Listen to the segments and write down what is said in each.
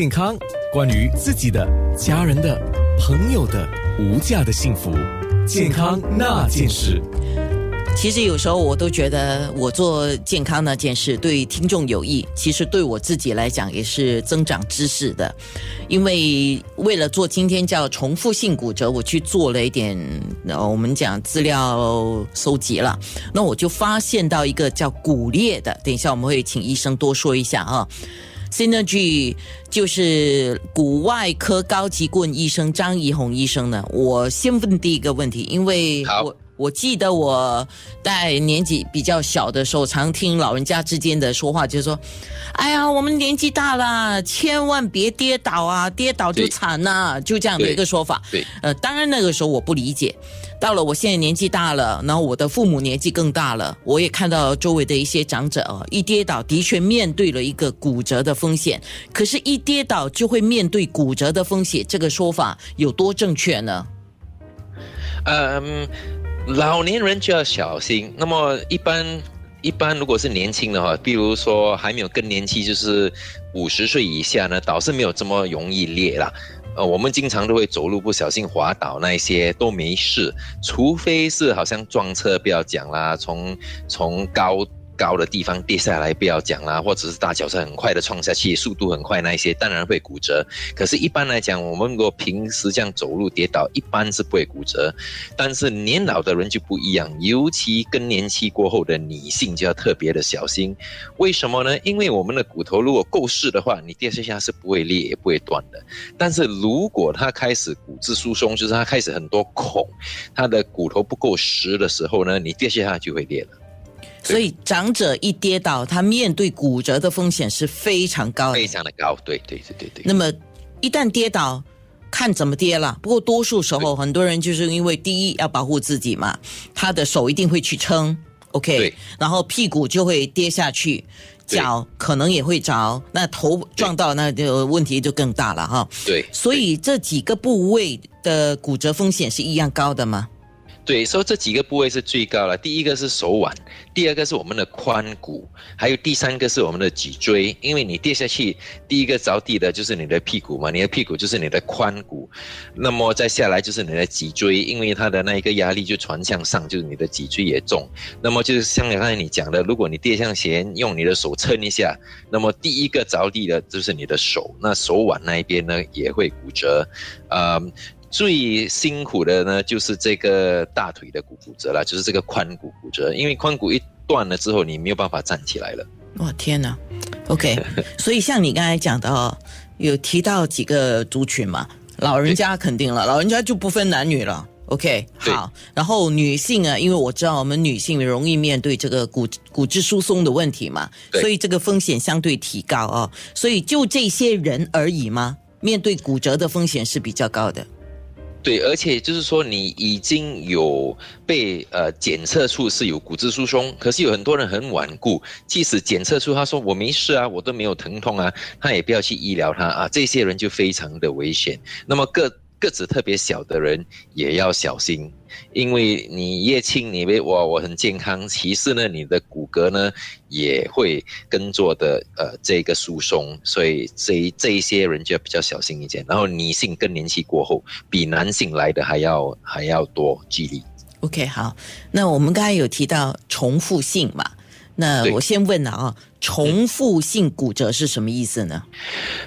健康，关于自己的、家人的、朋友的无价的幸福，健康那件事。其实有时候我都觉得，我做健康那件事对听众有益，其实对我自己来讲也是增长知识的。因为为了做今天叫重复性骨折，我去做了一点，呃，我们讲资料收集了，那我就发现到一个叫骨裂的，等一下我们会请医生多说一下啊。Synergy 就是骨外科高级顾问医生张怡红医生呢。我先问第一个问题，因为我我记得我在年纪比较小的时候，常听老人家之间的说话，就是说：“哎呀，我们年纪大了，千万别跌倒啊，跌倒就惨了。”就这样的一个说法。对，呃，当然那个时候我不理解。到了我现在年纪大了，然后我的父母年纪更大了，我也看到周围的一些长者啊，一跌倒的确面对了一个骨折的风险。可是，一跌倒就会面对骨折的风险，这个说法有多正确呢？嗯，老年人就要小心。那么，一般一般如果是年轻的话，比如说还没有更年期，就是五十岁以下呢，倒是没有这么容易裂了。呃，我们经常都会走路不小心滑倒，那一些都没事，除非是好像撞车，不要讲啦，从从高。高的地方跌下来不要讲啦，或者是大脚车很快的撞下去，速度很快那一些当然会骨折。可是，一般来讲，我们如果平时这样走路跌倒，一般是不会骨折。但是年老的人就不一样，尤其更年期过后的女性就要特别的小心。为什么呢？因为我们的骨头如果够实的话，你跌下去是不会裂也不会断的。但是如果它开始骨质疏松，就是它开始很多孔，它的骨头不够实的时候呢，你跌下去就会裂了。所以长者一跌倒，他面对骨折的风险是非常高的，非常的高。对对对对对。那么一旦跌倒，看怎么跌了。不过多数时候，很多人就是因为第一要保护自己嘛，他的手一定会去撑，OK，然后屁股就会跌下去，脚可能也会着，那头撞到那就问题就更大了哈。对。所以这几个部位的骨折风险是一样高的吗？对，所以这几个部位是最高了。第一个是手腕，第二个是我们的髋骨，还有第三个是我们的脊椎。因为你跌下去，第一个着地的就是你的屁股嘛，你的屁股就是你的髋骨，那么再下来就是你的脊椎，因为它的那一个压力就传向上，就是你的脊椎也重。那么就是像刚才你讲的，如果你跌向前，用你的手撑一下，那么第一个着地的就是你的手，那手腕那一边呢也会骨折，啊。最辛苦的呢，就是这个大腿的骨骨折了，就是这个髋骨骨折，因为髋骨一断了之后，你没有办法站起来了。哇，天哪！OK，所以像你刚才讲的哦，有提到几个族群嘛，老人家肯定了，老人家就不分男女了。OK，好，然后女性啊，因为我知道我们女性容易面对这个骨骨质疏松的问题嘛，所以这个风险相对提高哦。所以就这些人而已吗？面对骨折的风险是比较高的。对，而且就是说，你已经有被呃检测出是有骨质疏松，可是有很多人很顽固，即使检测出他说我没事啊，我都没有疼痛啊，他也不要去医疗他啊，这些人就非常的危险。那么个个子特别小的人也要小心。因为你越轻，你为哇我很健康，其次呢，你的骼呢也会跟做的呃这个疏松，所以这这一些人就要比较小心一点。然后女性更年期过后，比男性来的还要还要多几率。OK，好，那我们刚才有提到重复性嘛？那我先问了啊，重复性骨折是什么意思呢？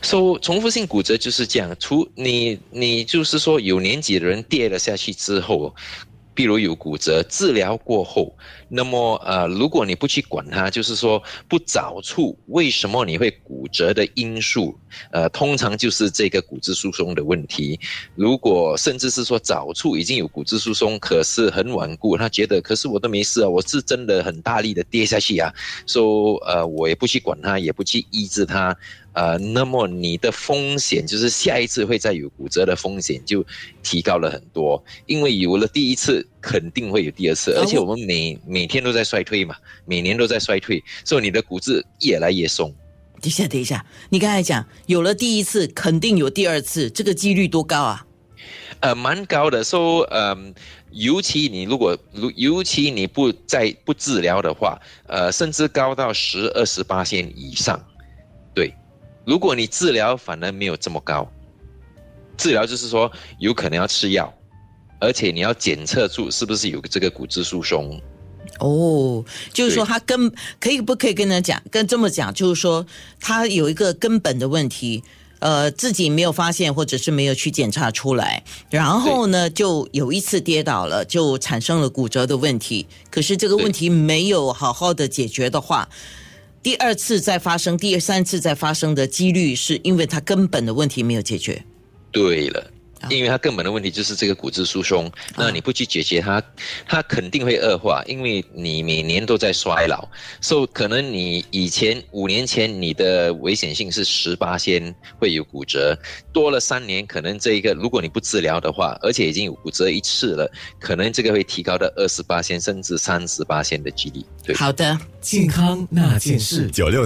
说重复性骨折就是这样，除你你就是说有年纪的人跌了下去之后。比如有骨折，治疗过后，那么呃，如果你不去管它，就是说不找出为什么你会骨折的因素，呃，通常就是这个骨质疏松的问题。如果甚至是说早处已经有骨质疏松，可是很顽固，他觉得可是我都没事啊，我是真的很大力的跌下去啊，说呃，我也不去管它，也不去医治它。呃，那么你的风险就是下一次会再有骨折的风险就提高了很多，因为有了第一次，肯定会有第二次，而且我们每每天都在衰退嘛，每年都在衰退，所以你的骨质越来越松。等一下，等一下，你刚才讲有了第一次，肯定有第二次，这个几率多高啊？呃，蛮高的，说嗯，尤其你如果如尤其你不再不治疗的话，呃，甚至高到十二十八线以上，对。如果你治疗反而没有这么高，治疗就是说有可能要吃药，而且你要检测出是不是有这个骨质疏松。哦，就是说他根可以不可以跟他讲，跟这么讲，就是说他有一个根本的问题，呃，自己没有发现或者是没有去检查出来，然后呢，就有一次跌倒了，就产生了骨折的问题。可是这个问题没有好好的解决的话，第二次再发生、第三次再发生的几率，是因为他根本的问题没有解决。对了啊，因为它根本的问题就是这个骨质疏松，那你不去解决它，它肯定会恶化，因为你每年都在衰老，所以可能你以前五年前你的危险性是十八先会有骨折，多了三年，可能这一个如果你不治疗的话，而且已经有骨折一次了，可能这个会提高到二十八先甚至三十八先的几率。对。好的。健康那件事，九六